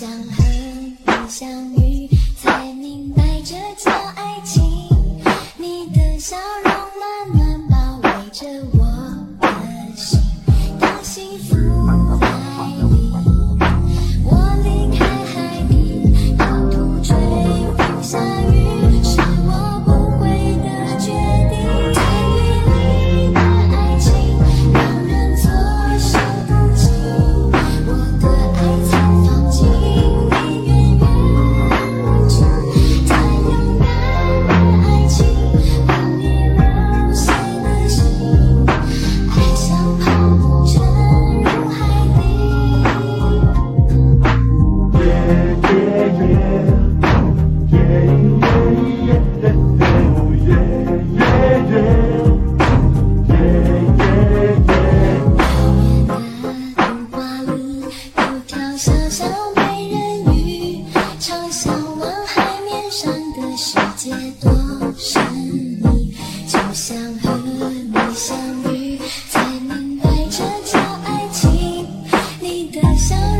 想和你相遇才明白这叫爱情。你的笑容暖暖包围着我的心当幸福遥远的童话里，有条小小美人鱼，常向往海面上的世界多神秘。就像和你相遇，才明白这叫爱情。你的笑。